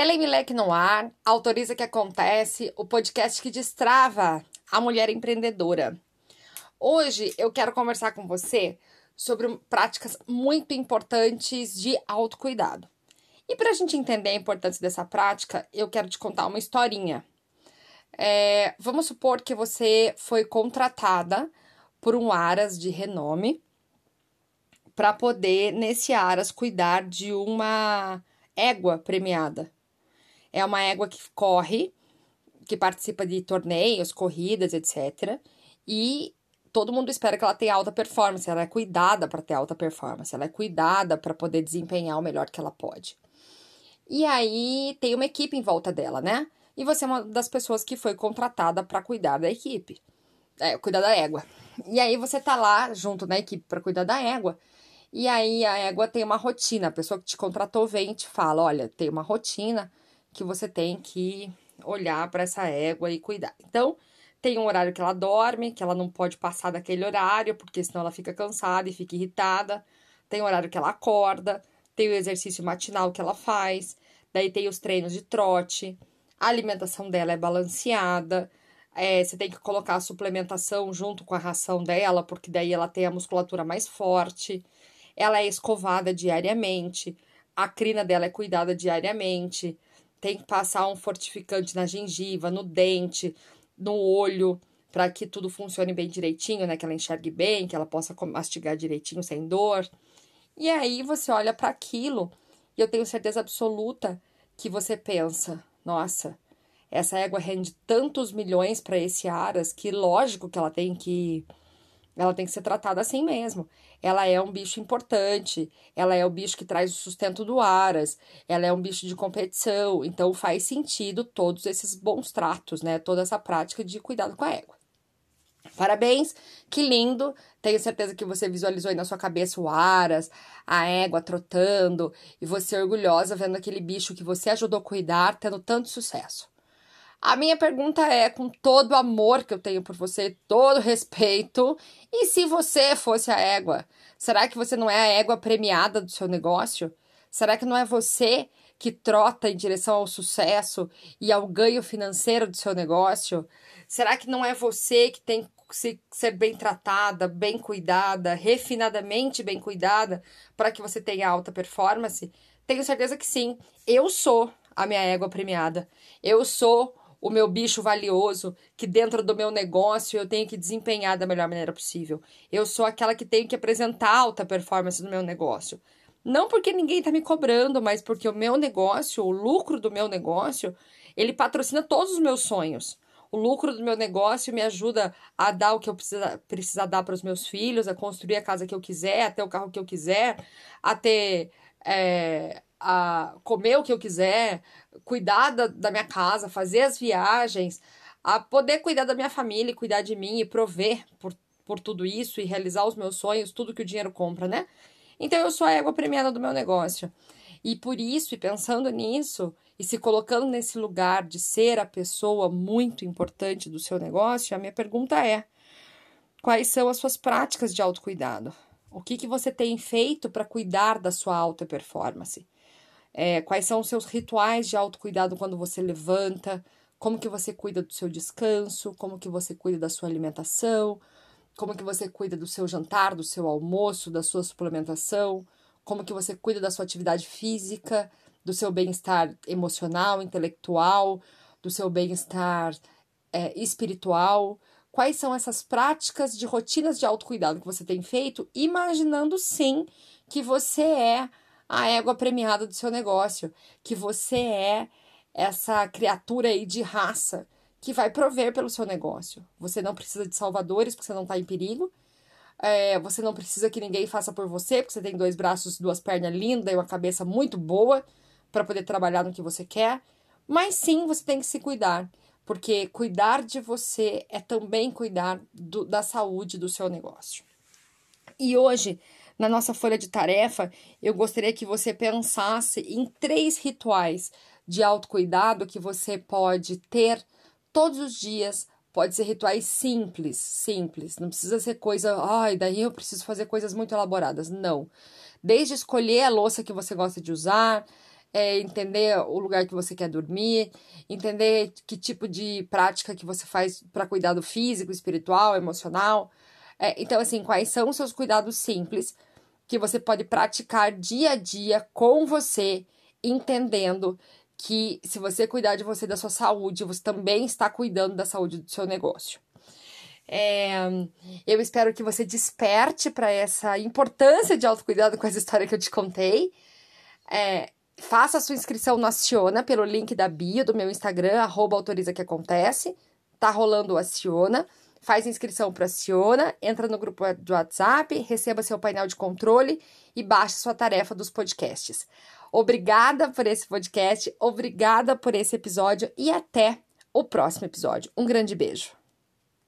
Ellen Milek no ar, autoriza que acontece, o podcast que destrava a mulher empreendedora. Hoje eu quero conversar com você sobre práticas muito importantes de autocuidado. E para a gente entender a importância dessa prática, eu quero te contar uma historinha. É, vamos supor que você foi contratada por um Aras de renome para poder, nesse Aras, cuidar de uma égua premiada. É uma égua que corre, que participa de torneios, corridas, etc. E todo mundo espera que ela tenha alta performance. Ela é cuidada para ter alta performance. Ela é cuidada para poder desempenhar o melhor que ela pode. E aí tem uma equipe em volta dela, né? E você é uma das pessoas que foi contratada para cuidar da equipe. É, cuidar da égua. E aí você tá lá junto na equipe para cuidar da égua. E aí a égua tem uma rotina. A pessoa que te contratou vem e te fala: olha, tem uma rotina que você tem que olhar para essa égua e cuidar. Então, tem um horário que ela dorme, que ela não pode passar daquele horário, porque senão ela fica cansada e fica irritada. Tem o horário que ela acorda, tem o exercício matinal que ela faz, daí tem os treinos de trote, a alimentação dela é balanceada. É, você tem que colocar a suplementação junto com a ração dela, porque daí ela tem a musculatura mais forte ela é escovada diariamente, a crina dela é cuidada diariamente, tem que passar um fortificante na gengiva, no dente, no olho, para que tudo funcione bem direitinho, né? Que ela enxergue bem, que ela possa mastigar direitinho sem dor. E aí você olha para aquilo e eu tenho certeza absoluta que você pensa: nossa, essa égua rende tantos milhões para esse Aras que lógico que ela tem que ela tem que ser tratada assim mesmo. Ela é um bicho importante, ela é o bicho que traz o sustento do Aras, ela é um bicho de competição, então faz sentido todos esses bons tratos, né? Toda essa prática de cuidado com a égua. Parabéns, que lindo! Tenho certeza que você visualizou aí na sua cabeça o Aras, a égua trotando, e você orgulhosa vendo aquele bicho que você ajudou a cuidar tendo tanto sucesso. A minha pergunta é, com todo o amor que eu tenho por você, todo respeito, e se você fosse a égua? Será que você não é a égua premiada do seu negócio? Será que não é você que trota em direção ao sucesso e ao ganho financeiro do seu negócio? Será que não é você que tem que ser bem tratada, bem cuidada, refinadamente bem cuidada para que você tenha alta performance? Tenho certeza que sim. Eu sou a minha égua premiada. Eu sou o meu bicho valioso, que dentro do meu negócio eu tenho que desempenhar da melhor maneira possível. Eu sou aquela que tenho que apresentar alta performance no meu negócio. Não porque ninguém está me cobrando, mas porque o meu negócio, o lucro do meu negócio, ele patrocina todos os meus sonhos. O lucro do meu negócio me ajuda a dar o que eu precisa, precisar dar para os meus filhos, a construir a casa que eu quiser, a ter o carro que eu quiser, a ter é, a comer o que eu quiser, cuidar da, da minha casa, fazer as viagens, a poder cuidar da minha família, cuidar de mim e prover por, por tudo isso e realizar os meus sonhos, tudo que o dinheiro compra, né? Então eu sou a égua premiada do meu negócio. E por isso, e pensando nisso, e se colocando nesse lugar de ser a pessoa muito importante do seu negócio, a minha pergunta é: quais são as suas práticas de autocuidado? O que, que você tem feito para cuidar da sua alta performance? É, quais são os seus rituais de autocuidado quando você levanta? Como que você cuida do seu descanso? Como que você cuida da sua alimentação? Como que você cuida do seu jantar, do seu almoço, da sua suplementação? Como que você cuida da sua atividade física, do seu bem-estar emocional, intelectual, do seu bem-estar é, espiritual? Quais são essas práticas de rotinas de autocuidado que você tem feito, imaginando sim que você é a égua premiada do seu negócio, que você é essa criatura aí de raça que vai prover pelo seu negócio. Você não precisa de salvadores porque você não está em perigo. É, você não precisa que ninguém faça por você, porque você tem dois braços, duas pernas lindas e uma cabeça muito boa para poder trabalhar no que você quer. Mas sim, você tem que se cuidar, porque cuidar de você é também cuidar do, da saúde do seu negócio. E hoje na nossa folha de tarefa, eu gostaria que você pensasse em três rituais de autocuidado que você pode ter todos os dias. Pode ser rituais simples, simples. Não precisa ser coisa, ai, daí eu preciso fazer coisas muito elaboradas. Não. Desde escolher a louça que você gosta de usar, é entender o lugar que você quer dormir, entender que tipo de prática que você faz para cuidado físico, espiritual, emocional. É, então, assim, quais são os seus cuidados simples que você pode praticar dia a dia com você, entendendo que se você cuidar de você da sua saúde, você também está cuidando da saúde do seu negócio. É, eu espero que você desperte para essa importância de autocuidado com essa história que eu te contei. É, faça a sua inscrição no Aciona pelo link da bio do meu Instagram, autoriza que acontece. Tá rolando o Aciona. Faz inscrição para Aciona, entra no grupo do WhatsApp, receba seu painel de controle e baixe sua tarefa dos podcasts. Obrigada por esse podcast, obrigada por esse episódio e até o próximo episódio. Um grande beijo.